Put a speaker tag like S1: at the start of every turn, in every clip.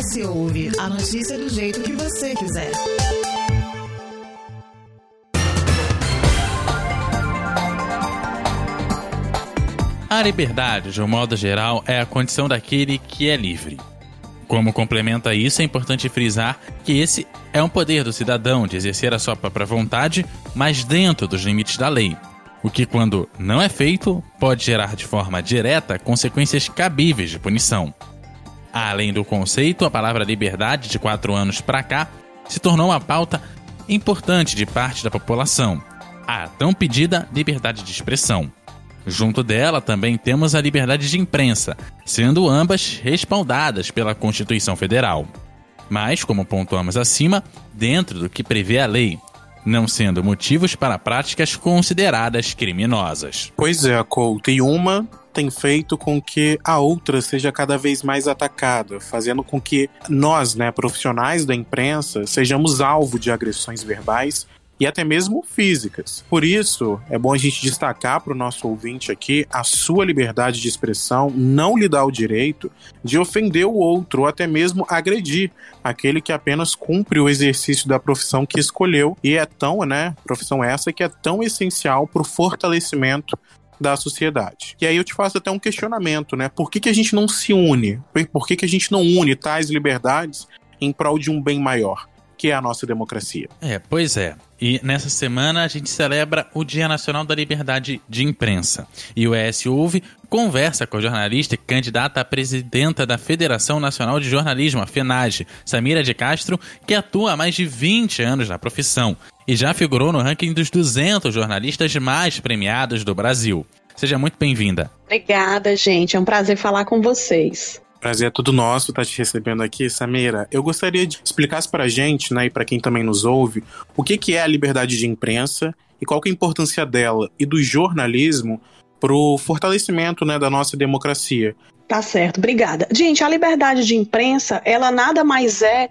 S1: OS Ouve, a notícia do jeito que você quiser.
S2: A liberdade, de um modo geral, é a condição daquele que é livre. Como complementa isso, é importante frisar que esse é um poder do cidadão de exercer a sua própria vontade, mas dentro dos limites da lei. O que, quando não é feito, pode gerar de forma direta consequências cabíveis de punição. Além do conceito, a palavra liberdade de quatro anos para cá se tornou uma pauta importante de parte da população, a tão pedida liberdade de expressão. Junto dela também temos a liberdade de imprensa, sendo ambas respaldadas pela Constituição Federal. Mas, como pontuamos acima, dentro do que prevê a lei, não sendo motivos para práticas consideradas criminosas.
S3: Pois é, Couto, e uma tem feito com que a outra seja cada vez mais atacada, fazendo com que nós, né, profissionais da imprensa, sejamos alvo de agressões verbais e até mesmo físicas. Por isso, é bom a gente destacar para o nosso ouvinte aqui a sua liberdade de expressão não lhe dá o direito de ofender o outro ou até mesmo agredir aquele que apenas cumpre o exercício da profissão que escolheu e é tão, né, profissão essa que é tão essencial para o fortalecimento da sociedade. E aí eu te faço até um questionamento, né? Por que, que a gente não se une? Por que, que a gente não une tais liberdades em prol de um bem maior? Que é a nossa democracia.
S2: É, pois é. E nessa semana a gente celebra o Dia Nacional da Liberdade de Imprensa. E o ES Ouve conversa com a jornalista e candidata a presidenta da Federação Nacional de Jornalismo, a FENAGE, Samira de Castro, que atua há mais de 20 anos na profissão e já figurou no ranking dos 200 jornalistas mais premiados do Brasil. Seja muito bem-vinda.
S4: Obrigada, gente. É um prazer falar com vocês.
S3: Prazer é tudo nosso estar tá te recebendo aqui, Samira. Eu gostaria de explicar para a gente, né, e para quem também nos ouve, o que, que é a liberdade de imprensa e qual que é a importância dela e do jornalismo para o fortalecimento né, da nossa democracia.
S4: Tá certo, obrigada. Gente, a liberdade de imprensa, ela nada mais é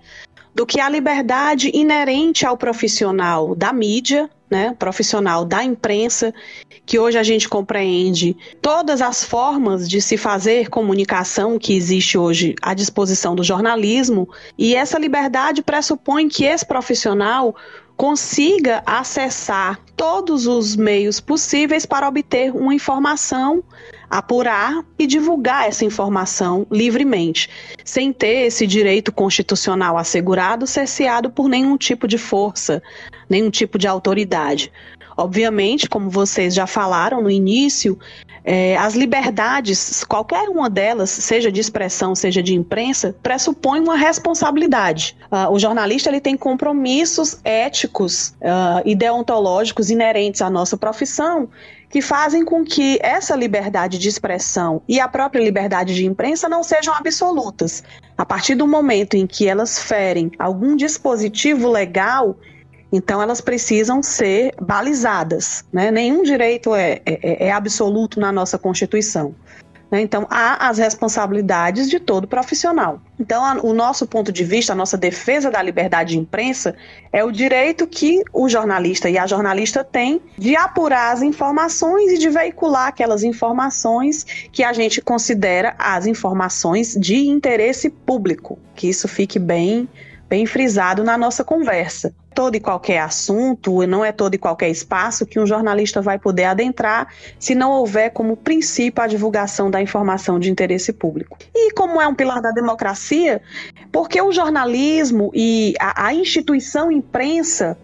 S4: do que a liberdade inerente ao profissional da mídia, né, profissional da imprensa, que hoje a gente compreende todas as formas de se fazer comunicação que existe hoje à disposição do jornalismo, e essa liberdade pressupõe que esse profissional consiga acessar todos os meios possíveis para obter uma informação apurar e divulgar essa informação livremente, sem ter esse direito constitucional assegurado, cerceado por nenhum tipo de força, nenhum tipo de autoridade. Obviamente, como vocês já falaram no início, é, as liberdades, qualquer uma delas, seja de expressão, seja de imprensa, pressupõe uma responsabilidade. Uh, o jornalista ele tem compromissos éticos uh, e deontológicos inerentes à nossa profissão que fazem com que essa liberdade de expressão e a própria liberdade de imprensa não sejam absolutas. A partir do momento em que elas ferem algum dispositivo legal, então elas precisam ser balizadas. Né? Nenhum direito é, é, é absoluto na nossa Constituição. Né? Então, há as responsabilidades de todo profissional. Então, a, o nosso ponto de vista, a nossa defesa da liberdade de imprensa é o direito que o jornalista e a jornalista têm de apurar as informações e de veicular aquelas informações que a gente considera as informações de interesse público. Que isso fique bem bem frisado na nossa conversa. Todo e qualquer assunto, não é todo e qualquer espaço que um jornalista vai poder adentrar se não houver como princípio a divulgação da informação de interesse público. E como é um pilar da democracia, porque o jornalismo e a, a instituição imprensa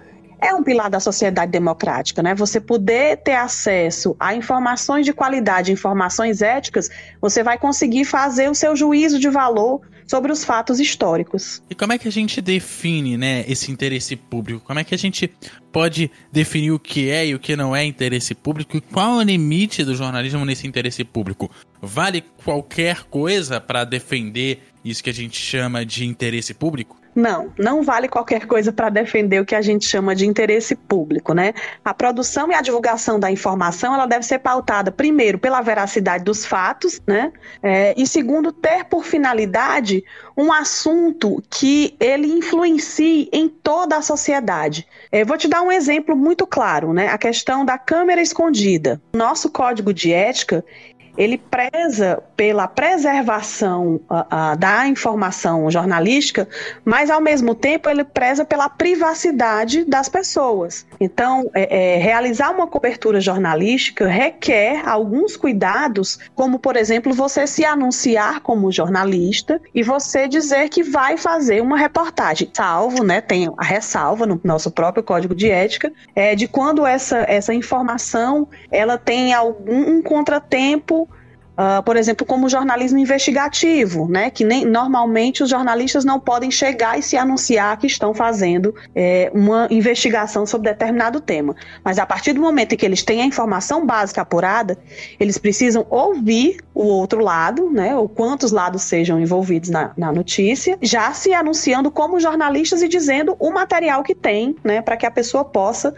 S4: é um pilar da sociedade democrática, né? Você poder ter acesso a informações de qualidade, informações éticas, você vai conseguir fazer o seu juízo de valor sobre os fatos históricos.
S2: E como é que a gente define, né, esse interesse público? Como é que a gente pode definir o que é e o que não é interesse público? E qual é o limite do jornalismo nesse interesse público? Vale qualquer coisa para defender isso que a gente chama de interesse público?
S4: Não, não vale qualquer coisa para defender o que a gente chama de interesse público, né? A produção e a divulgação da informação, ela deve ser pautada primeiro pela veracidade dos fatos, né? É, e segundo, ter por finalidade um assunto que ele influencie em toda a sociedade. É, vou te dar um exemplo muito claro, né? A questão da câmera escondida. Nosso código de ética ele preza pela preservação uh, uh, da informação jornalística, mas ao mesmo tempo ele preza pela privacidade das pessoas. Então, é, é, realizar uma cobertura jornalística requer alguns cuidados, como por exemplo você se anunciar como jornalista e você dizer que vai fazer uma reportagem, salvo, né? Tem a ressalva no nosso próprio código de ética é de quando essa essa informação ela tem algum um contratempo Uh, por exemplo, como jornalismo investigativo, né, que nem normalmente os jornalistas não podem chegar e se anunciar que estão fazendo é, uma investigação sobre determinado tema. Mas a partir do momento em que eles têm a informação básica apurada, eles precisam ouvir o outro lado, né, ou quantos lados sejam envolvidos na, na notícia, já se anunciando como jornalistas e dizendo o material que tem, né, para que a pessoa possa,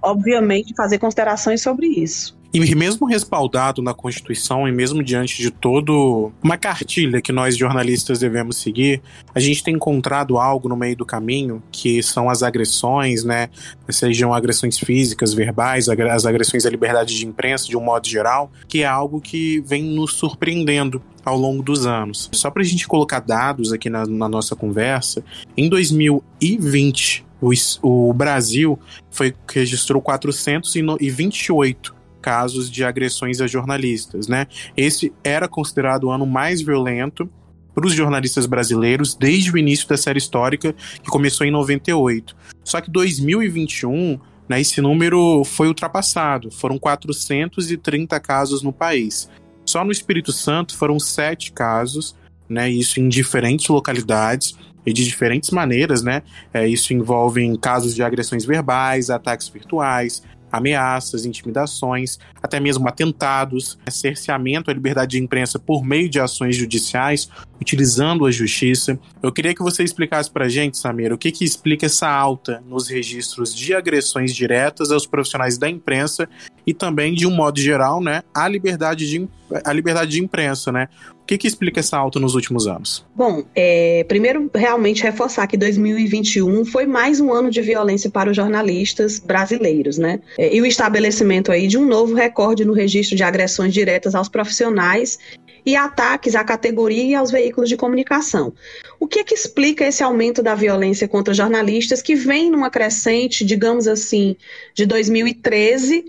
S4: obviamente, fazer considerações sobre isso.
S3: E mesmo respaldado na Constituição e mesmo diante de todo uma cartilha que nós jornalistas devemos seguir, a gente tem encontrado algo no meio do caminho que são as agressões, né? Sejam agressões físicas, verbais, as agressões à liberdade de imprensa de um modo geral, que é algo que vem nos surpreendendo ao longo dos anos. Só para a gente colocar dados aqui na, na nossa conversa, em 2020 o, o Brasil foi registrou 428 casos de agressões a jornalistas, né? Esse era considerado o ano mais violento para os jornalistas brasileiros desde o início da série histórica, que começou em 98. Só que 2021, né, esse número foi ultrapassado. Foram 430 casos no país. Só no Espírito Santo foram sete casos, né, isso em diferentes localidades e de diferentes maneiras, né? É, isso envolve casos de agressões verbais, ataques virtuais, ameaças, intimidações, até mesmo atentados, cerceamento à liberdade de imprensa por meio de ações judiciais, utilizando a justiça. Eu queria que você explicasse para a gente, Samir, o que, que explica essa alta nos registros de agressões diretas aos profissionais da imprensa e também, de um modo geral, né, a liberdade de, a liberdade de imprensa, né? O que, que explica essa alta nos últimos anos?
S4: Bom, é, primeiro, realmente reforçar que 2021 foi mais um ano de violência para os jornalistas brasileiros, né? É, e o estabelecimento aí de um novo recorde no registro de agressões diretas aos profissionais e ataques à categoria e aos veículos de comunicação. O que é que explica esse aumento da violência contra jornalistas que vem numa crescente, digamos assim, de 2013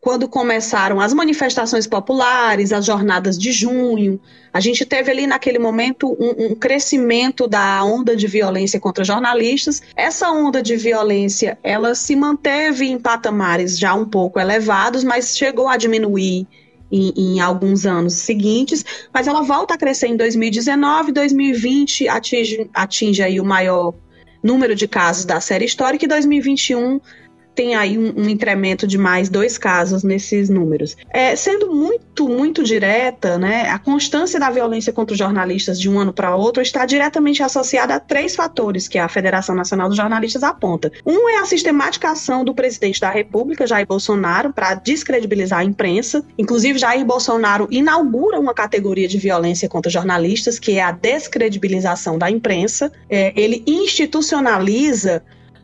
S4: quando começaram as manifestações populares, as jornadas de junho, a gente teve ali naquele momento um, um, crescimento da onda de violência contra jornalistas. Essa onda de violência, ela se manteve em patamares já um pouco elevados, mas chegou a diminuir em, em, alguns anos seguintes, mas ela volta a crescer em 2019, 2020 atinge, atinge aí o maior número de casos da série histórica e 2021 tem aí um, um, incremento de mais dois casos nesses números. É, sendo muito, muito direta, né, a constância da violência contra os jornalistas de um ano para outro está diretamente associada a três fatores que a Federação Nacional dos Jornalistas aponta. Um é a sistemática ação do presidente da República, Jair Bolsonaro, para descredibilizar a imprensa. Inclusive, Jair Bolsonaro inaugura uma categoria de violência contra jornalistas, que é a descredibilização da imprensa. É, ele institucionaliza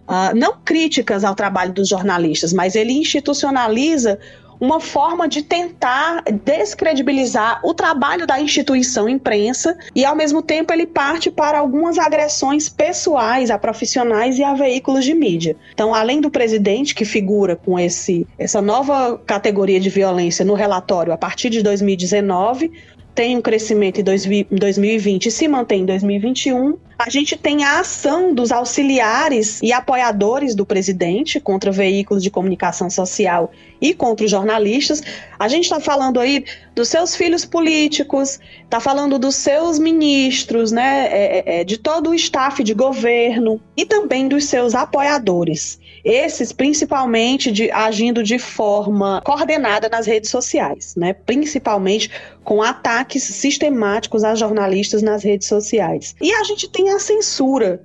S4: uh, não críticas ao trabalho dos jornalistas, mas ele institucionaliza uma forma de tentar descredibilizar o trabalho da instituição imprensa e, ao mesmo tempo, ele parte para algumas agressões pessoais a profissionais e a veículos de mídia. Então, além do presidente, que figura com esse, essa nova categoria de violência no relatório a partir de 2019, tem um crescimento em 2020 e se mantém em 2021. A gente tem a ação dos auxiliares e apoiadores do presidente contra veículos de comunicação social e contra os jornalistas. A gente está falando aí dos seus filhos políticos, está falando dos seus ministros, né, é, é, é, de todo o staff de governo e também dos seus apoiadores. Esses principalmente de, agindo de forma coordenada nas redes sociais, né? principalmente com ataques sistemáticos a jornalistas nas redes sociais. E a gente tem a censura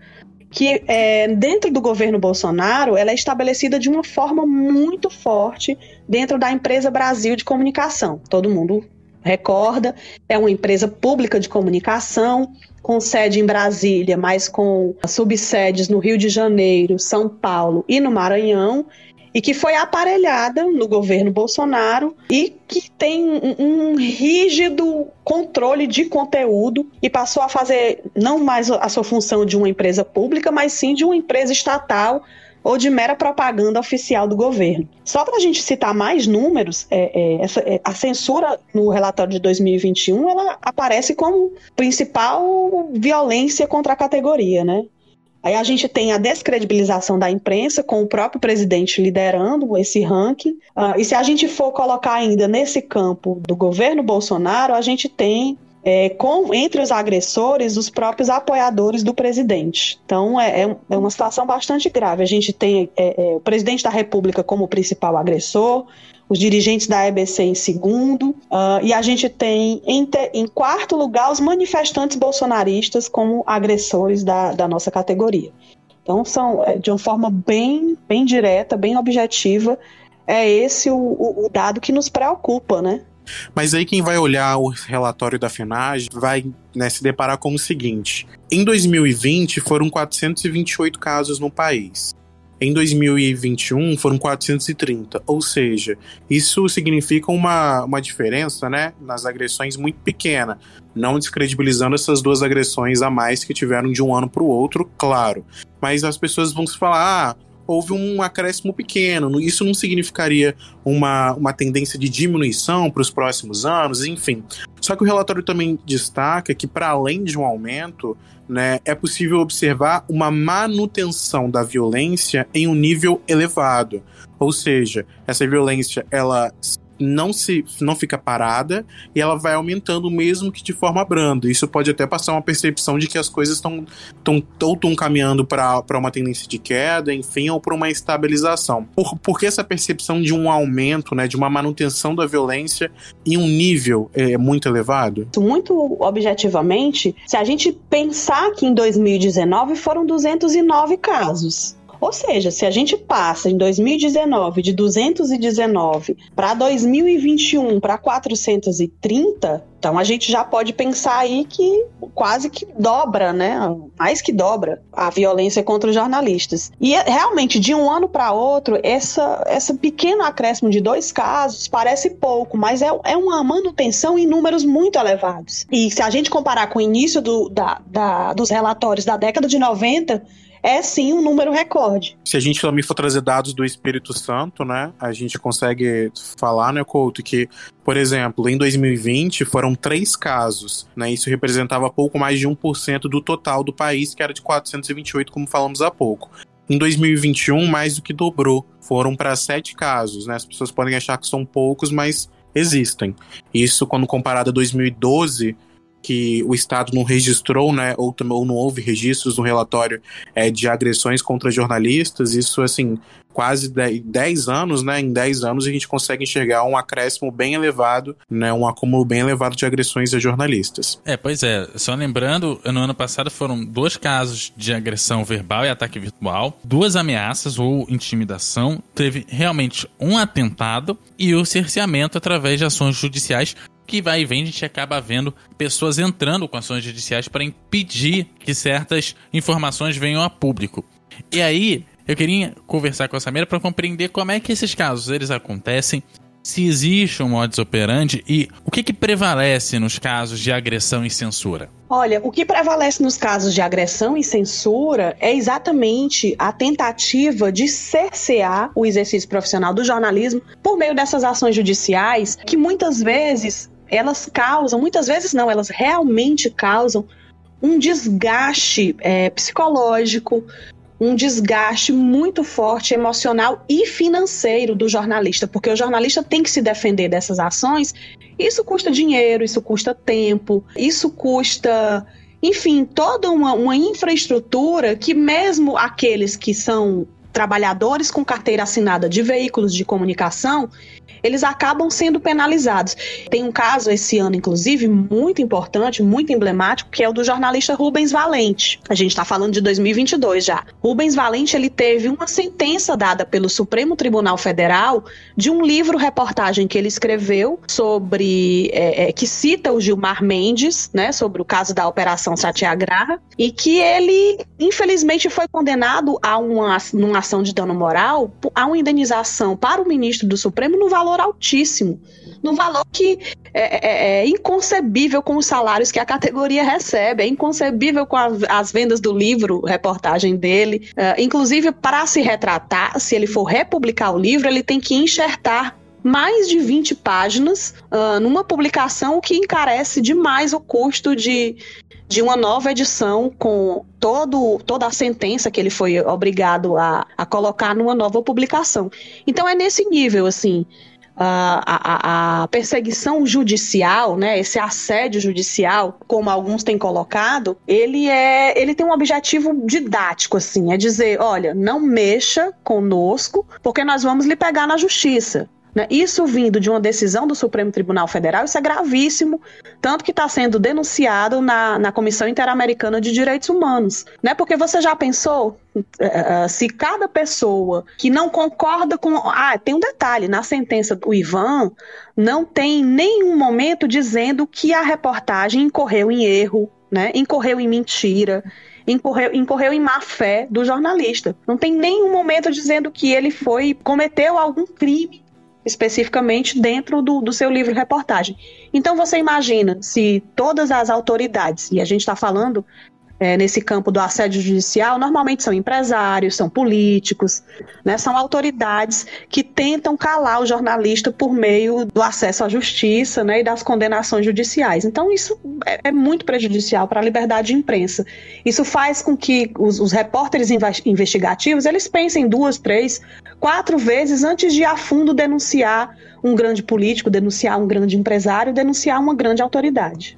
S4: que é, dentro do governo Bolsonaro ela é estabelecida de uma forma muito forte dentro da empresa Brasil de Comunicação. Todo mundo recorda, é uma empresa pública de comunicação com sede em Brasília, mas com subsedes no Rio de Janeiro, São Paulo e no Maranhão, e que foi aparelhada no governo Bolsonaro e que tem um, um, rígido controle de conteúdo e passou a fazer não mais a sua função de uma empresa pública, mas sim de uma empresa estatal ou de mera propaganda oficial do governo. Só para a gente citar mais números, é, é, essa, é, a censura no relatório de 2021 ela aparece como principal violência contra a categoria, né? Aí a gente tem a descredibilização da imprensa, com o próprio presidente liderando esse ranking. Uh, e se a gente for colocar ainda nesse campo do governo Bolsonaro, a gente tem é, com entre os agressores os próprios apoiadores do presidente. Então é, é, é uma situação bastante grave. A gente tem é, é o presidente da República como principal agressor, os dirigentes da EBC em segundo, uh, e a gente tem em, te, em, quarto lugar os manifestantes bolsonaristas como agressores da, da nossa categoria. Então, são, é, de uma forma bem, bem direta, bem objetiva, é esse o, o, o dado que nos preocupa, né?
S3: Mas aí quem vai olhar o relatório da FENAGE vai né, se deparar com o seguinte: em 2020 foram 428 casos no país. Em 2021 foram 430, ou seja, isso significa uma, uma diferença né, nas agressões muito pequena, não descredibilizando essas duas agressões a mais que tiveram de um ano para o outro, claro. Mas as pessoas vão se falar: ah, houve um acréscimo pequeno. Isso não significaria uma, uma tendência de diminuição para os próximos anos, enfim. Só que o relatório também destaca que, para além de um aumento, né, é possível observar uma manutenção da violência em um nível elevado. Ou seja, essa violência ela não se não fica parada e ela vai aumentando mesmo que de forma branda. Isso pode até passar uma percepção de que as coisas estão tão, estão caminhando para uma tendência de queda, enfim, ou para uma estabilização. Por, por que essa percepção de um aumento, né, de uma manutenção da violência em um nível é, muito elevado?
S4: Muito objetivamente, se a gente pensar que em 2019 foram 209 casos, ou seja, se a gente passa em 2019 de 219 para 2021 para 430, então a gente já pode pensar aí que quase que dobra, né? Mais que dobra a violência contra os jornalistas. E realmente, de um ano para outro, essa, essa pequeno acréscimo de dois casos parece pouco, mas é, é uma manutenção em números muito elevados. E se a gente comparar com o início do, da, da, dos relatórios da década de 90, é sim um número recorde.
S3: Se a gente também for trazer dados do Espírito Santo, né, a gente consegue falar, né, Couto, que, por exemplo, em 2020 foram três casos, né, isso representava pouco mais de 1% do total do país, que era de 428, como falamos há pouco. Em 2021, mais do que dobrou. Foram para sete casos, né? As pessoas podem achar que são poucos, mas existem. Isso, quando comparado a 2012, que o Estado não registrou, né, ou, ou não houve registros no relatório é, de agressões contra jornalistas, isso, assim, quase 10 anos, né, em 10 anos a gente consegue enxergar um acréscimo bem elevado, né, um acúmulo bem elevado de agressões a jornalistas.
S2: É, pois é, só lembrando, no ano passado foram dois casos de agressão verbal e ataque virtual, duas ameaças ou intimidação, teve realmente um atentado e o cerceamento através de ações judiciais que vai e vem, a gente acaba vendo pessoas entrando com ações judiciais para impedir que certas informações venham a público. E aí, eu queria conversar com a Samira para compreender como é que esses casos eles acontecem, se existe um modus operandi e o que, que prevalece nos casos de agressão e censura.
S4: Olha, o que prevalece nos casos de agressão e censura é exatamente a tentativa de cercear o exercício profissional do jornalismo por meio dessas ações judiciais que muitas vezes elas causam, muitas vezes não, elas realmente causam um desgaste é, psicológico, um desgaste muito forte emocional e financeiro do jornalista, porque o jornalista tem que se defender dessas ações. Isso custa dinheiro, isso custa tempo, isso custa, enfim, toda uma, uma infraestrutura que mesmo aqueles que são trabalhadores com carteira assinada de veículos de comunicação, eles acabam sendo penalizados. Tem um caso esse ano, inclusive, muito importante, muito emblemático, que é o do jornalista Rubens Valente. A gente está falando de 2022 já. Rubens Valente ele teve uma sentença dada pelo Supremo Tribunal Federal de um livro-reportagem que ele escreveu sobre é, é, que cita o Gilmar Mendes, né, sobre o caso da Operação Satyagraha, e que ele infelizmente foi condenado a uma, uma reparação de dano moral, há uma indenização para o ministro do Supremo no valor altíssimo, no valor que é, é, é inconcebível com os salários que a categoria recebe, é inconcebível com a, as vendas do livro, reportagem dele. Uh, inclusive, para se retratar, se ele for republicar o livro, ele tem que enxertar mais de 20 páginas uh, numa publicação que encarece demais o custo de, de uma nova edição com todo, toda a sentença que ele foi obrigado a, a colocar numa nova publicação. Então é nesse nível, assim. A, a, perseguição judicial, né, esse assédio judicial, como alguns têm colocado, ele é, ele tem um objetivo didático, assim, é dizer, olha, não mexa conosco, porque nós vamos lhe pegar na justiça. Né? Isso vindo de uma decisão do Supremo Tribunal Federal, isso é gravíssimo, tanto que está sendo denunciado na, na Comissão Interamericana de Direitos Humanos. Né? Porque você já pensou uh, se cada pessoa que não concorda com. Ah, tem um detalhe: na sentença do Ivan, não tem nenhum momento dizendo que a reportagem incorreu em erro, né? incorreu em mentira incorreu, incorreu em má fé do jornalista. Não tem nenhum momento dizendo que ele foi cometeu algum crime especificamente dentro do, do seu livro reportagem. Então você imagina se todas as autoridades, e a gente está falando é, nesse campo do assédio judicial, normalmente são empresários, são políticos, né, são autoridades que tentam calar o jornalista por meio do acesso à justiça né, e das condenações judiciais. Então, isso é, é muito prejudicial para a liberdade de imprensa. Isso faz com que os, os repórteres investigativos eles pensem duas, três, quatro vezes antes de a fundo denunciar um grande político, denunciar um grande empresário, denunciar uma grande autoridade.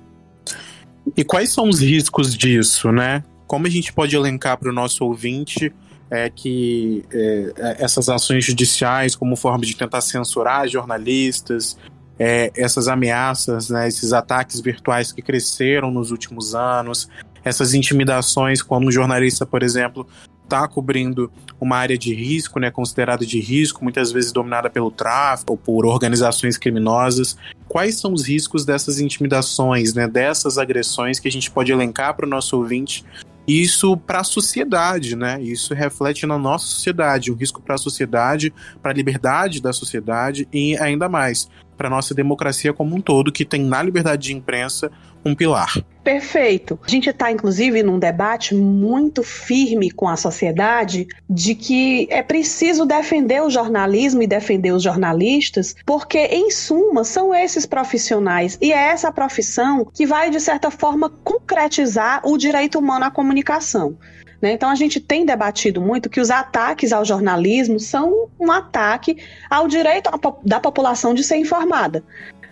S3: E quais são os riscos disso, né? Como a gente pode elencar para o nosso ouvinte é que é, é, essas ações judiciais, como forma de tentar censurar jornalistas, é, essas ameaças, né, esses ataques virtuais que cresceram nos últimos anos, essas intimidações quando um jornalista, por exemplo, está cobrindo uma área de risco, né, considerada de risco, muitas vezes dominada pelo tráfico ou por organizações criminosas. Quais são os riscos dessas intimidações, né, dessas agressões que a gente pode elencar para o nosso ouvinte isso para a sociedade, né? Isso reflete na nossa sociedade, um risco para a sociedade, para a liberdade da sociedade e ainda mais para nossa democracia como um todo, que tem na liberdade de imprensa um pilar.
S4: Perfeito. A gente está, inclusive, num debate muito firme com a sociedade de que é preciso defender o jornalismo e defender os jornalistas, porque, em suma, são esses profissionais e é essa profissão que vai, de certa forma, concretizar o direito humano à comunicação. Né? Então a gente tem debatido muito que os ataques ao jornalismo são um ataque ao direito da população de ser informada.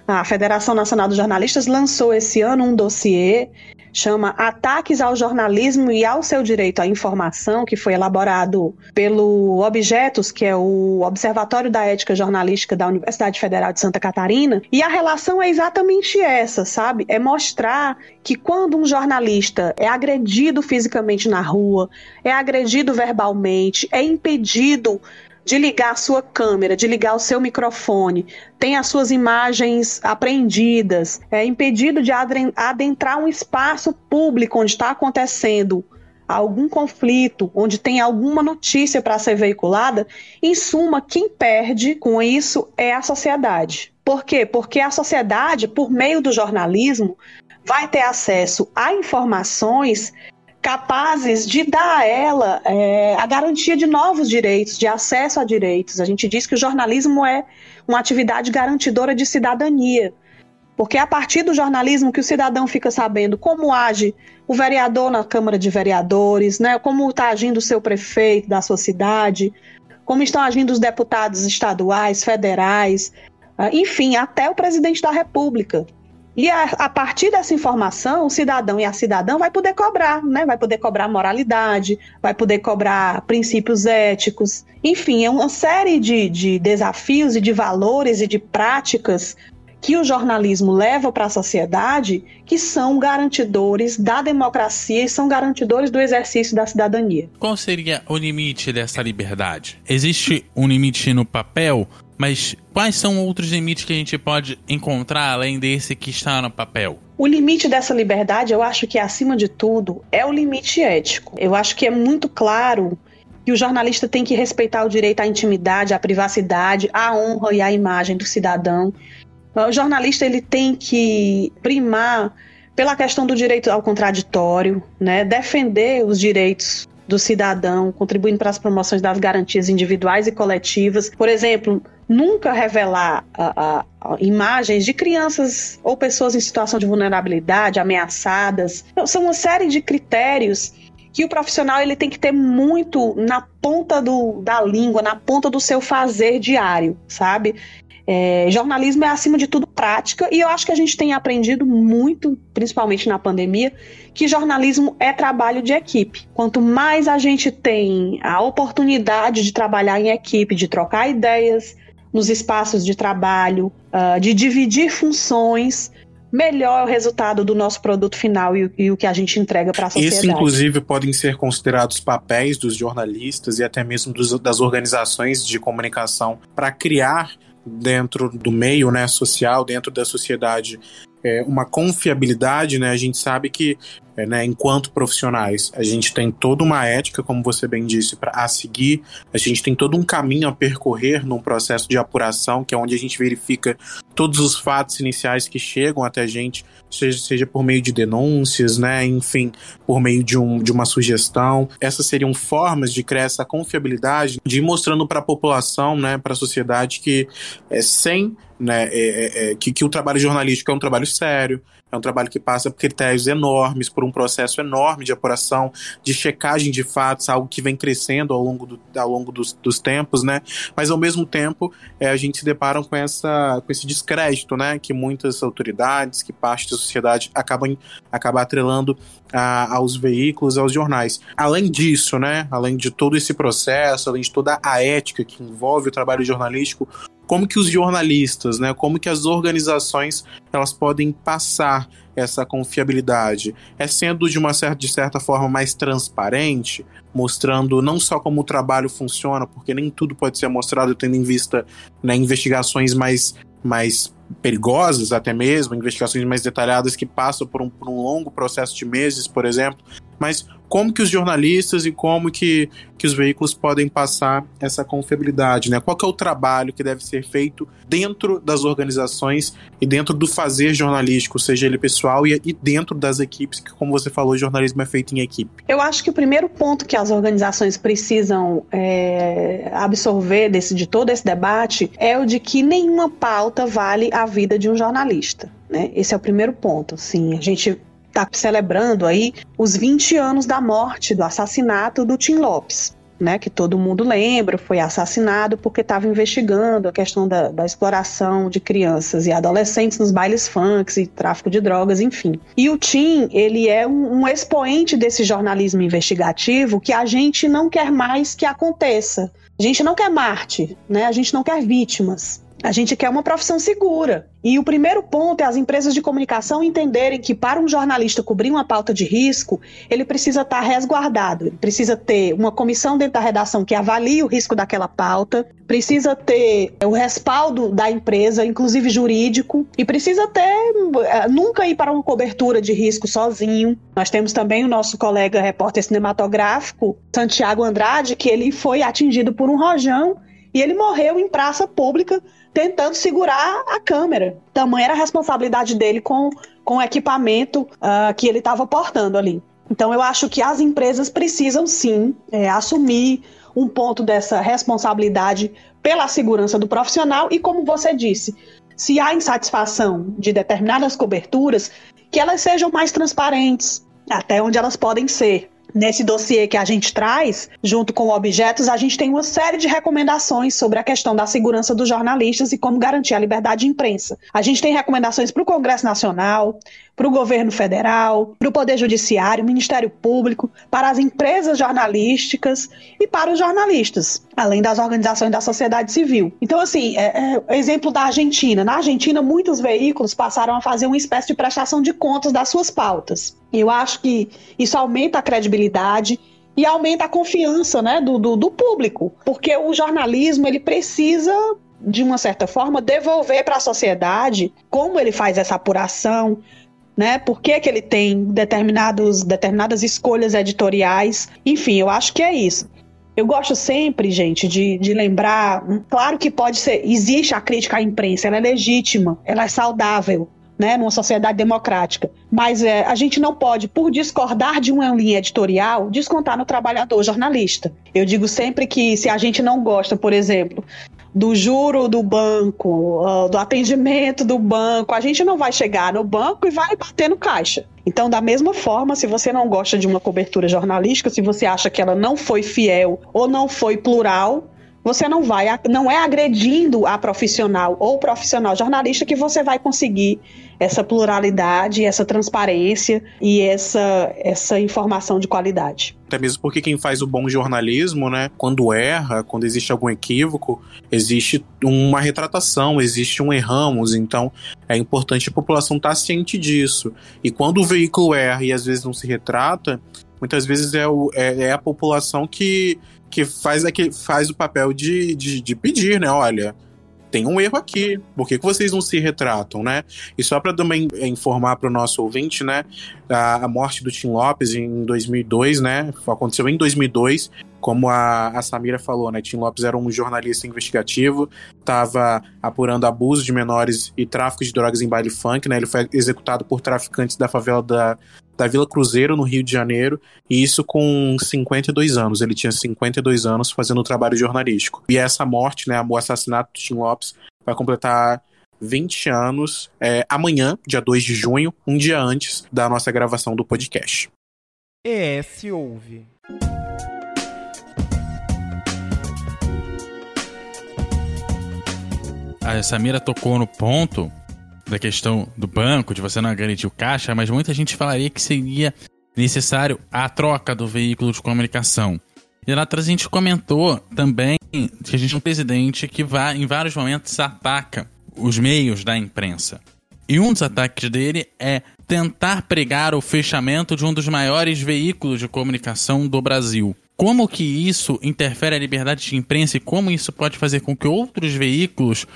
S4: A Federação Nacional dos Jornalistas lançou esse ano um dossiê chama Ataques ao Jornalismo e ao seu Direito à Informação, que foi elaborado pelo Objetos, que é o Observatório da Ética Jornalística da Universidade Federal de Santa Catarina. E a relação é exatamente essa, sabe? É mostrar que quando um jornalista é agredido fisicamente na rua, é agredido verbalmente, é impedido de ligar a sua câmera, de ligar o seu microfone, tem as suas imagens apreendidas, é impedido de adentrar um espaço público onde está acontecendo algum conflito, onde tem alguma notícia para ser veiculada, em suma, quem perde com isso é a sociedade. Por quê? Porque a sociedade, por meio do jornalismo, vai ter acesso a informações capazes de dar a ela é, a garantia de novos direitos, de acesso a direitos. A gente diz que o jornalismo é uma atividade garantidora de cidadania. Porque é a partir do jornalismo que o cidadão fica sabendo como age o vereador na Câmara de Vereadores, né, como está agindo o seu prefeito da sua cidade, como estão agindo os deputados estaduais, federais, ah, enfim, até o presidente da República. E a, a, partir dessa informação, o cidadão e a cidadã vai poder cobrar, né? Vai poder cobrar moralidade, vai poder cobrar princípios éticos. Enfim, é uma série de, de desafios e de valores e de práticas que o jornalismo leva para a sociedade que são garantidores da democracia e são garantidores do exercício da cidadania.
S2: Qual seria o limite dessa liberdade? Existe um limite no papel mas quais são outros limites que a gente pode encontrar além desse que está no papel?
S4: O limite dessa liberdade, eu acho que acima de tudo é o limite ético. Eu acho que é muito claro que o jornalista tem que respeitar o direito à intimidade, à privacidade, à honra e à imagem do cidadão. O jornalista ele tem que primar pela questão do direito ao contraditório, né? defender os direitos do cidadão, contribuindo para as promoções das garantias individuais e coletivas. Por exemplo, nunca revelar a, a, a imagens de crianças ou pessoas em situação de vulnerabilidade, ameaçadas. Então, são uma série de critérios que o profissional ele tem que ter muito na ponta do, da língua, na ponta do seu fazer diário, sabe? É, jornalismo é, acima de tudo, prática, e eu acho que a gente tem aprendido muito, principalmente na pandemia, que jornalismo é trabalho de equipe. Quanto mais a gente tem a oportunidade de trabalhar em equipe, de trocar ideias nos espaços de trabalho, uh, de dividir funções, melhor é o resultado do nosso produto final e, e o que a gente entrega para a sociedade.
S3: Isso, inclusive, podem ser considerados papéis dos jornalistas e até mesmo dos, das organizações de comunicação para criar dentro do meio né, social, dentro da sociedade, é, uma confiabilidade, né? A gente sabe que, né, enquanto profissionais, a gente tem toda uma ética, como você bem disse, para a seguir, a gente tem todo um caminho a percorrer num processo de apuração, que é onde a gente verifica todos os fatos iniciais que chegam até a gente, seja, seja por meio de denúncias, né, enfim, por meio de, um, de uma sugestão. Essas seriam formas de criar essa confiabilidade, de ir mostrando para a população, né, para a sociedade que é, sem né, é, é, é, que, que o trabalho jornalístico é um trabalho sério, é um trabalho que passa por critérios enormes, por um processo enorme de apuração, de checagem de fatos, algo que vem crescendo ao longo, do, ao longo dos, dos tempos, né? Mas ao mesmo tempo é, a gente se depara com, essa, com esse descrédito, né? Que muitas autoridades, que parte da sociedade acabam, acabam atrelando a, aos veículos, aos jornais. Além disso, né? Além de todo esse processo, além de toda a ética que envolve o trabalho jornalístico, como que os jornalistas, né, como que as organizações elas podem passar essa confiabilidade? É sendo de uma certa, de certa forma mais transparente, mostrando não só como o trabalho funciona, porque nem tudo pode ser mostrado tendo em vista né, investigações mais, mais perigosas até mesmo, investigações mais detalhadas que passam por um, por um longo processo de meses, por exemplo, mas como que os jornalistas e como que, que os veículos podem passar essa confiabilidade, né? Qual que é o trabalho que deve ser feito dentro das organizações e dentro do fazer jornalístico, seja ele pessoal e, e dentro das equipes, que como você falou, o jornalismo é feito em equipe.
S4: Eu acho que o primeiro ponto que as organizações precisam é, absorver desse, de todo esse debate é o de que nenhuma pauta vale a vida de um jornalista. Né? Esse é o primeiro ponto. Sim, a gente está celebrando aí os 20 anos da morte, do assassinato do Tim Lopes. Né, que todo mundo lembra, foi assassinado porque estava investigando a questão da, da, exploração de crianças e adolescentes nos bailes funks e tráfico de drogas, enfim. E o Tim, ele é um, um expoente desse jornalismo investigativo que a gente não quer mais que aconteça. A gente não quer Marte, né? A gente não quer vítimas. A gente quer uma profissão segura. E o primeiro ponto é as empresas de comunicação entenderem que para um jornalista cobrir uma pauta de risco, ele precisa estar resguardado, ele precisa ter uma comissão dentro da redação que avalie o risco daquela pauta, precisa ter o respaldo da empresa, inclusive jurídico, e precisa ter eh, nunca ir para uma cobertura de risco sozinho. Nós temos também o nosso colega repórter cinematográfico, Santiago Andrade, que ele foi atingido por um rojão e ele morreu em praça pública tentando segurar a câmera. Tamanha era a responsabilidade dele com, com o equipamento uh, que ele estava portando ali. Então, eu acho que as empresas precisam sim é, assumir um ponto dessa responsabilidade pela segurança do profissional e, como você disse, se há insatisfação de determinadas coberturas, que elas sejam mais transparentes, até onde elas podem ser. Nesse dossiê que a gente traz, junto com objetos, a gente tem uma série de recomendações sobre a questão da segurança dos jornalistas e como garantir a liberdade de imprensa. A gente tem recomendações para o Congresso Nacional, para o governo federal, para o Poder Judiciário, Ministério Público, para as empresas jornalísticas e para os jornalistas, além das organizações da sociedade civil. Então, assim, é, é, exemplo da Argentina. Na Argentina, muitos veículos passaram a fazer uma espécie de prestação de contas das suas pautas. Eu acho que isso aumenta a credibilidade e aumenta a confiança né, do, do, do público, porque o jornalismo ele precisa de uma certa forma, devolver para a sociedade como ele faz essa apuração, né? Por que, que ele tem determinados, determinadas escolhas editoriais. Enfim, eu acho que é isso. Eu gosto sempre, gente, de, de lembrar. Claro que pode ser. Existe a crítica à imprensa, ela é legítima, ela é saudável. Né, numa sociedade democrática. Mas é, a gente não pode, por discordar de uma linha editorial, descontar no trabalhador jornalista. Eu digo sempre que se a gente não gosta, por exemplo, do juro do banco, do atendimento do banco. A gente não vai chegar no banco e vai bater no caixa. Então, da mesma forma, se você não gosta de uma cobertura jornalística, se você acha que ela não foi fiel ou não foi plural, você não vai, não é agredindo a profissional ou profissional jornalista que você vai conseguir essa pluralidade, essa transparência e essa, essa informação de qualidade.
S3: Até mesmo porque quem faz o bom jornalismo, né, quando erra, quando existe algum equívoco, existe uma retratação, existe um erramos, então é importante a população estar ciente disso. E quando o veículo erra e às vezes não se retrata, muitas vezes é, o, é, é a população que, que faz, aquele, faz o papel de, de, de pedir, né, olha tem um erro aqui. Por que, que vocês não se retratam, né? E só para também informar para o nosso ouvinte, né? A, a, morte do Tim Lopes em 2002, né? Aconteceu em 2002. Como a, a Samira falou, né? Tim Lopes era um jornalista investigativo, estava apurando abuso de menores e tráfico de drogas em baile funk, né? Ele foi executado por traficantes da favela da, da Vila Cruzeiro, no Rio de Janeiro, e isso com 52 anos. Ele tinha 52 anos fazendo trabalho jornalístico. E essa morte, né, o assassinato do Tim Lopes, vai completar 20 anos é, amanhã, dia 2 de junho, um dia antes da nossa gravação do podcast.
S5: É, se ouve.
S2: A Samira tocou no ponto da questão do banco, de você não garantir o caixa, mas muita gente falaria que seria necessário a troca do veículo de comunicação. E lá atrás a gente comentou também que a gente tem um presidente que vai, em vários momentos ataca os meios da imprensa. E um dos ataques dele é tentar pregar o fechamento de um dos maiores veículos de comunicação do Brasil. Como que isso interfere a liberdade de imprensa e como isso pode fazer com que outros veículos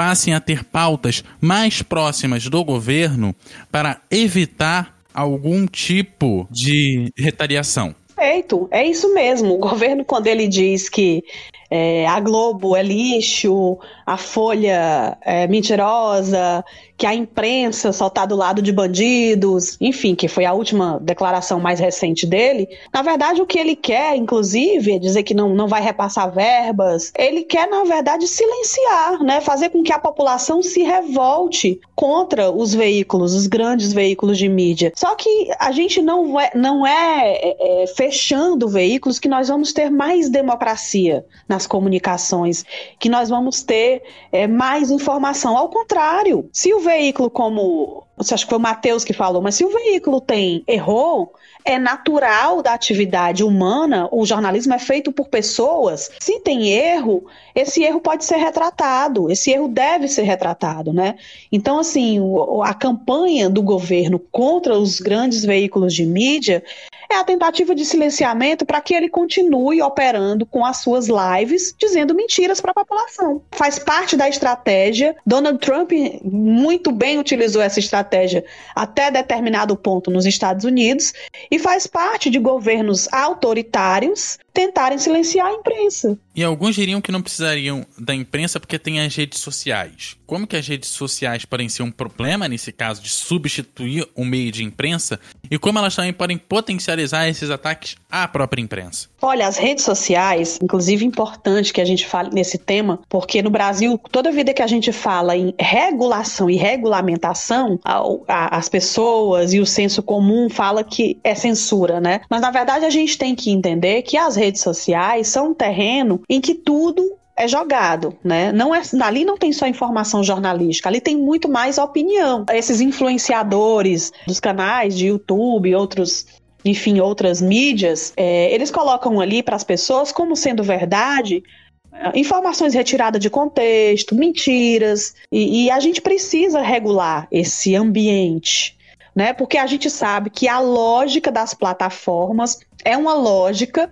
S2: passem a ter pautas mais próximas do governo para evitar algum tipo de retaliação.
S4: Perfeito, é isso mesmo. O governo, quando ele diz que é, a Globo é lixo, a Folha é mentirosa, que a imprensa só está do lado de bandidos, enfim, que foi a última declaração mais recente dele. Na verdade, o que ele quer, inclusive, é dizer que não, não vai repassar verbas. Ele quer, na verdade, silenciar, né? Fazer com que a população se revolte contra os veículos, os grandes veículos de mídia. Só que a gente não é, não é, é, é fechando veículos que nós vamos ter mais democracia nas comunicações, que nós vamos ter é, mais informação. Ao contrário, se o veículo, como acho que foi o Matheus que falou, mas se o veículo tem errou, é natural da atividade humana, o jornalismo é feito por pessoas. Se tem erro, esse erro pode ser retratado, esse erro deve ser retratado, né? Então, assim, a campanha do governo contra os grandes veículos de mídia é a tentativa de silenciamento para que ele continue operando com as suas lives, dizendo mentiras para a população. Faz parte da estratégia. Donald Trump muito bem utilizou essa estratégia até determinado ponto nos Estados Unidos e faz parte de governos autoritários tentarem silenciar a imprensa.
S2: E alguns diriam que não precisariam da imprensa porque tem as redes sociais. Como que as redes sociais podem ser um problema nesse caso de substituir o meio de imprensa e como elas também podem potencializar esses ataques à própria imprensa?
S4: Olha, as redes sociais, inclusive importante que a gente fale nesse tema, porque no Brasil, toda vida que a gente fala em regulação e regulamentação, as pessoas e o senso comum fala que é censura, né? Mas na verdade a gente tem que entender que as redes sociais são um terreno em que tudo é jogado, né? Não é, ali não tem só informação jornalística, ali tem muito mais opinião. Esses influenciadores dos canais de YouTube, outros enfim, outras mídias, é, eles colocam ali para as pessoas como sendo verdade informações retiradas de contexto, mentiras, e, e, a gente precisa regular esse ambiente, né? Porque a gente sabe que a lógica das plataformas é uma lógica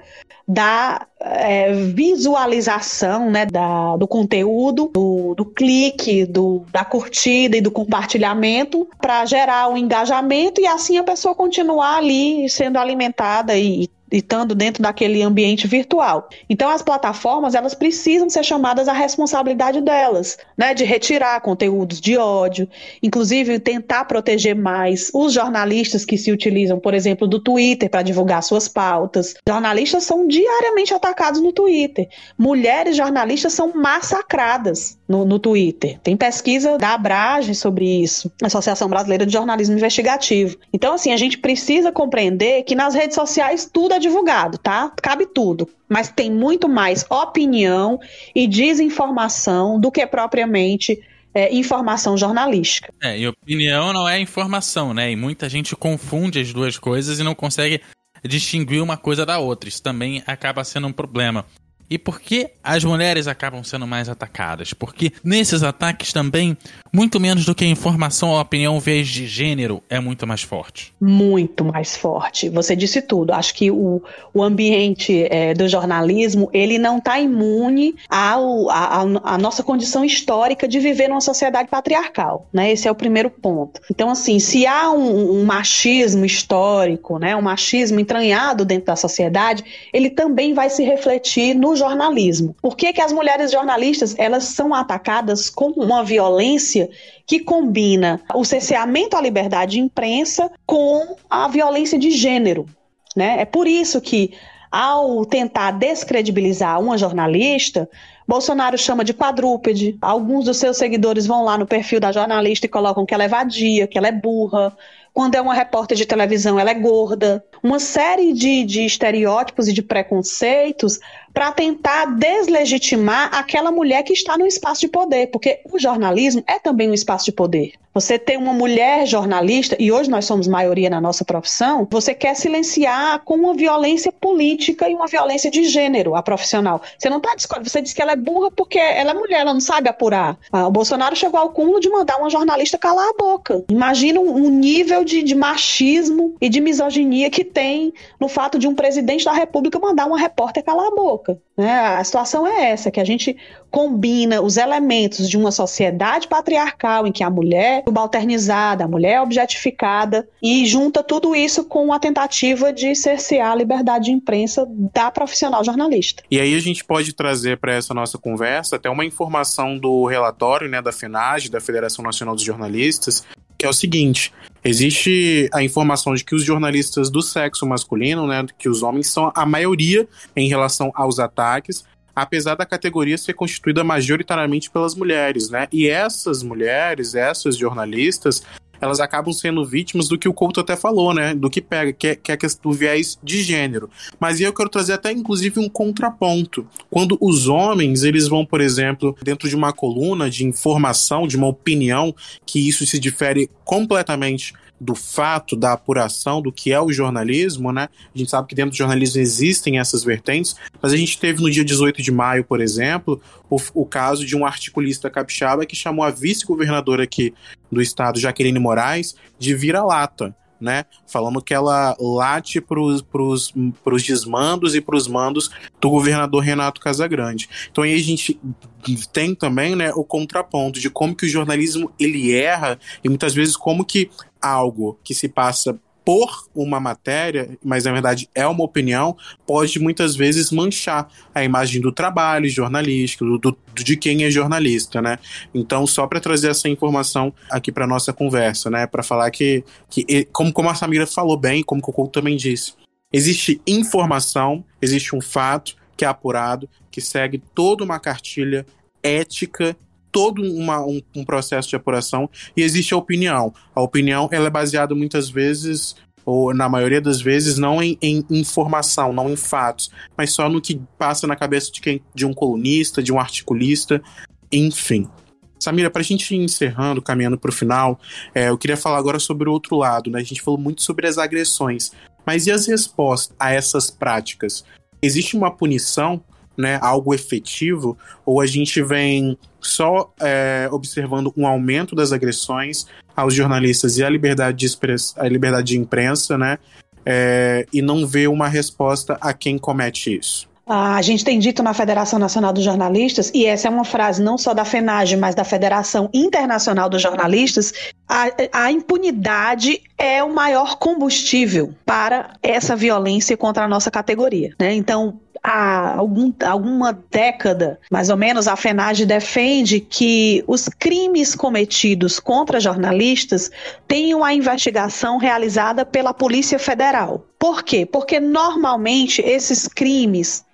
S4: da é, visualização né, da, do conteúdo, do, do clique, do, da curtida e do compartilhamento para gerar um engajamento e assim a pessoa continuar ali sendo alimentada e estando dentro daquele ambiente virtual. Então as plataformas elas precisam ser chamadas à responsabilidade delas, né, de retirar conteúdos de ódio, inclusive tentar proteger mais os jornalistas que se utilizam, por exemplo, do Twitter para divulgar suas pautas. Jornalistas são diariamente atacados no Twitter. Mulheres jornalistas são massacradas no, no Twitter. Tem pesquisa da Abrage sobre isso, Associação Brasileira de Jornalismo Investigativo. Então assim, a gente precisa compreender que nas redes sociais tudo é divulgado, tá? Cabe tudo. Mas tem muito mais opinião e desinformação do que propriamente é, informação jornalística.
S2: É, e opinião não é informação, né? E muita gente confunde as duas coisas e não consegue distinguir uma coisa da outra. Isso também acaba sendo um problema. E por que as mulheres acabam sendo mais atacadas? Porque nesses ataques também, muito menos do que a informação ou opinião, viés de gênero é muito mais forte.
S4: Muito mais forte. Você disse tudo. Acho que o, o ambiente é, do jornalismo, ele não está imune ao, a, a, nossa condição histórica de viver numa sociedade patriarcal. Né? Esse é o primeiro ponto. Então, assim, se há um, um machismo histórico, né, um machismo entranhado dentro da sociedade, ele também vai se refletir no jornalismo. Por que, que as mulheres jornalistas elas são atacadas com uma violência que combina o cerceamento à liberdade de imprensa com a violência de gênero? Né? É por isso que, ao tentar descredibilizar uma jornalista, Bolsonaro chama de quadrúpede. Alguns dos seus seguidores vão lá no perfil da jornalista e colocam que ela é vadia, que ela é burra. Quando é uma repórter de televisão, ela é gorda. Uma série de, de estereótipos e de preconceitos para tentar deslegitimar aquela mulher que está no espaço de poder, porque o jornalismo é também um espaço de poder. Você tem uma mulher jornalista, e hoje nós somos maioria na nossa profissão, você quer silenciar com uma violência política e uma violência de gênero a profissional. Você não está você diz que ela é burra porque ela é mulher, ela não sabe apurar. Ah, o Bolsonaro chegou ao cúmulo de mandar uma jornalista calar a boca. Imagina um nível de, de machismo e de misoginia que tem no fato de um presidente da República mandar uma repórter calar a boca. Né? A situação é essa, que a gente combina os elementos de uma sociedade patriarcal em que a mulher é subalternizada, a mulher é objetificada, e junta tudo isso com a tentativa de cercear a liberdade de imprensa da profissional jornalista.
S3: E aí a gente pode trazer para essa nossa conversa até uma informação do relatório né, da FENAGE, da Federação Nacional dos Jornalistas, que é o seguinte: existe a informação de que os jornalistas do sexo masculino, né, que os homens são a maioria em relação aos ataques, apesar da categoria ser constituída majoritariamente pelas mulheres, né? E essas mulheres, essas jornalistas, elas acabam sendo vítimas do que o Couto até falou, né? Do que pega, que é, que é do viés de gênero. Mas eu quero trazer até, inclusive, um contraponto. Quando os homens, eles vão, por exemplo, dentro de uma coluna de informação, de uma opinião, que isso se difere completamente do fato, da apuração do que é o jornalismo, né? A gente sabe que dentro do jornalismo existem essas vertentes, mas a gente teve no dia 18 de maio, por exemplo, o, o caso de um articulista capixaba que chamou a vice-governadora aqui do estado, Jaqueline Moraes, de vira-lata né? Falando que ela late pros, pros desmandos e pros mandos do governador Renato Casagrande. Então aí a gente tem também, né, o contraponto de como que o jornalismo ele erra e muitas vezes como que algo que se passa por uma matéria, mas na verdade é uma opinião, pode muitas vezes manchar a imagem do trabalho jornalístico, do, do de quem é jornalista, né? Então, só para trazer essa informação aqui para nossa conversa, né? Para falar que, que como, como a Samira falou bem, como o Cocô também disse, existe informação, existe um fato que é apurado, que segue toda uma cartilha ética todo uma, um, um, processo de apuração e existe a opinião. A opinião ela é baseada muitas vezes, ou na maioria das vezes, não em, em informação, não em fatos, mas só no que passa na cabeça de, quem, de um colunista, de um articulista, enfim. Samira, para a gente ir encerrando, caminhando para o final, é, eu queria falar agora sobre o outro lado. Né? A gente falou muito sobre as agressões, mas e as respostas a essas práticas? Existe uma punição né, algo efetivo, ou a gente vem só é, observando um aumento das agressões aos jornalistas e a liberdade de, express, a liberdade de imprensa, né, é, e não vê uma resposta a quem comete isso.
S4: A gente tem dito na Federação Nacional dos Jornalistas, e essa é uma frase não só da FENAGE, mas da Federação Internacional dos Jornalistas, a, a, impunidade é o maior combustível para essa violência contra a nossa categoria. Né? Então, há algum, alguma década, mais ou menos, a FENAGE defende que os crimes cometidos contra jornalistas tenham a investigação realizada pela Polícia Federal. Por quê? Porque normalmente esses crimes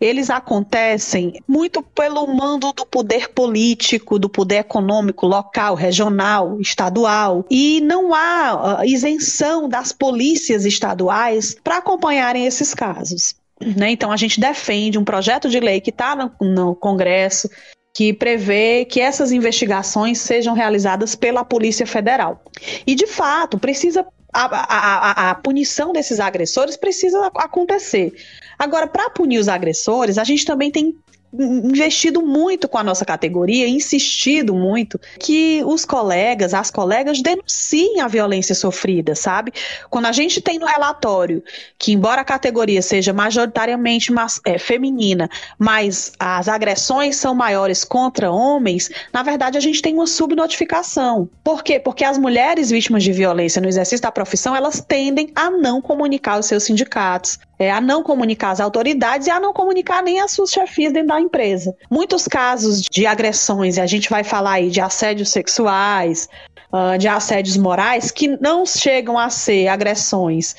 S4: eles acontecem muito pelo mando do poder político, do poder econômico local, regional, estadual, e não há isenção das polícias estaduais para acompanharem esses casos. Né? Então, a gente defende um projeto de lei que está no, no Congresso, que prevê que essas investigações sejam realizadas pela Polícia Federal. E, de fato, precisa a, a, a, punição desses agressores precisa acontecer. Agora, para punir os agressores, a gente também tem investido muito com a nossa categoria, insistido muito que os colegas, as colegas denunciem a violência sofrida, sabe? Quando a gente tem no relatório que, embora a categoria seja majoritariamente mas, é, feminina, mas as agressões são maiores contra homens, na verdade a gente tem uma subnotificação. Por quê? Porque as mulheres vítimas de violência no exercício da profissão, elas tendem a não comunicar os seus sindicatos, é, a não comunicar às autoridades e a não comunicar nem às suas chefias dentro da empresa. Muitos casos de agressões, e a gente vai falar aí de assédios sexuais, uh, de assédios morais, que não chegam a ser agressões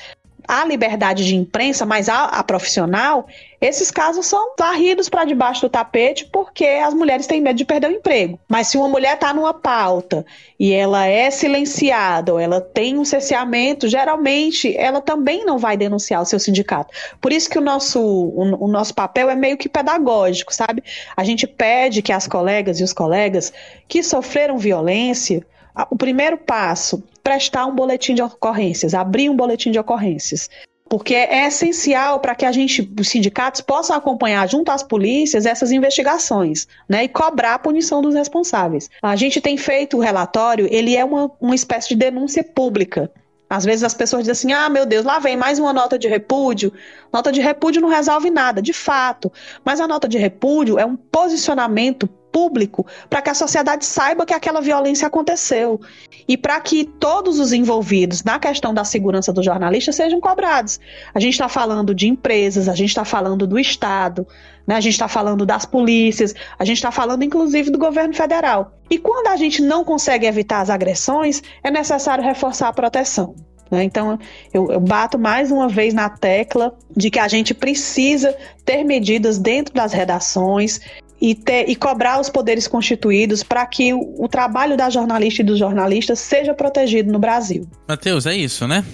S4: à liberdade de imprensa, mas a, a profissional, esses casos são varridos para debaixo do tapete porque as mulheres têm medo de perder o emprego. Mas se uma mulher está numa pauta e ela é silenciada ou ela tem um cerceamento, geralmente ela também não vai denunciar o seu sindicato. Por isso que o nosso, o, o nosso papel é meio que pedagógico, sabe? A gente pede que as colegas e os colegas que sofreram violência o primeiro passo, prestar um boletim de ocorrências, abrir um boletim de ocorrências porque é essencial para que a gente, os sindicatos, possam acompanhar junto às polícias essas investigações, né, e cobrar a punição dos responsáveis. A gente tem feito o relatório, ele é uma, uma espécie de denúncia pública. Às vezes as pessoas dizem assim: ah, meu Deus, lá vem mais uma nota de repúdio. Nota de repúdio não resolve nada, de fato. Mas a nota de repúdio é um posicionamento público para que a sociedade saiba que aquela violência aconteceu e para que todos os envolvidos na questão da segurança do jornalista sejam cobrados. A gente está falando de empresas, a gente está falando do Estado, né? a gente está falando das polícias, a gente está falando inclusive do governo federal. E quando a gente não consegue evitar as agressões, é necessário reforçar a proteção. Né? Então, eu, eu, bato mais uma vez na tecla de que a gente precisa ter medidas dentro das redações e, ter, e cobrar os poderes constituídos para que o, o, trabalho da jornalista e dos jornalistas seja protegido no Brasil.
S2: Matheus, é isso, né?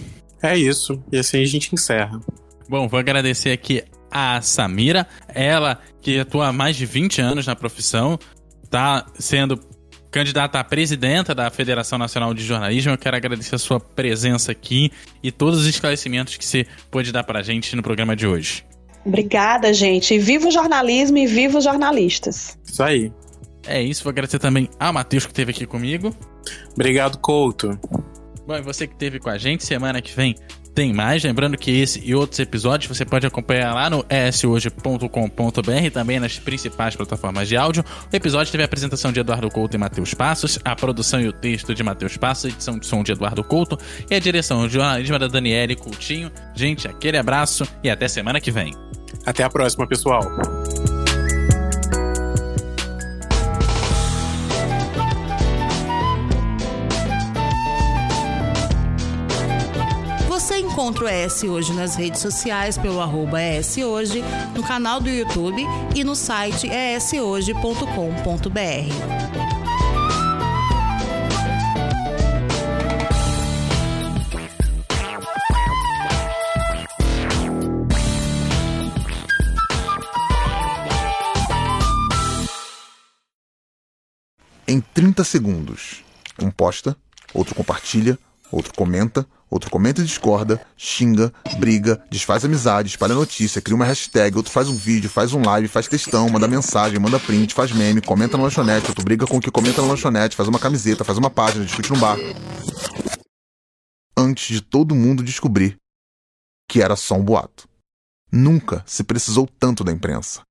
S3: É isso. E assim a gente encerra.
S2: Bom, vou agradecer aqui a Samira, ela que atua há mais de 20 anos na profissão, está sendo candidata a presidenta da Federação Nacional de Jornalismo. Eu quero agradecer a sua presença aqui e todos os esclarecimentos que você pôde dar para a gente no programa de hoje.
S4: Obrigada, gente. Viva o jornalismo e viva os jornalistas.
S3: Isso aí.
S2: É isso, vou agradecer também ao Matheus que esteve aqui comigo.
S3: Obrigado, Couto.
S2: Bom, e você que esteve com a gente, semana que vem tem mais. Lembrando que esse e outros episódios você pode acompanhar lá no eshoje.com.br também nas principais plataformas de áudio. O episódio teve a apresentação de Eduardo Couto e Matheus Passos, a produção e o texto de Matheus Passos, a edição de som de Eduardo Couto e a direção de jornalismo da Daniele Coutinho. Gente, aquele abraço e até semana que vem.
S3: Até a próxima, pessoal.
S1: Você encontra o ES Hoje nas redes sociais pelo arroba Hoje, no canal do YouTube e no site eshoje.com.br.
S6: em 30 segundos. Um posta, outro compartilha, outro comenta, outro comenta e discorda, xinga, briga, desfaz amizade, espalha notícia, cria uma hashtag, outro faz um vídeo, faz um live, faz textão, manda mensagem, manda print, faz meme, comenta na lanchonete, outro briga com o que comenta na lanchonete, faz uma camiseta, faz uma página, discute no bar. Antes de todo mundo descobrir que era só um boato. Nunca se precisou tanto da imprensa.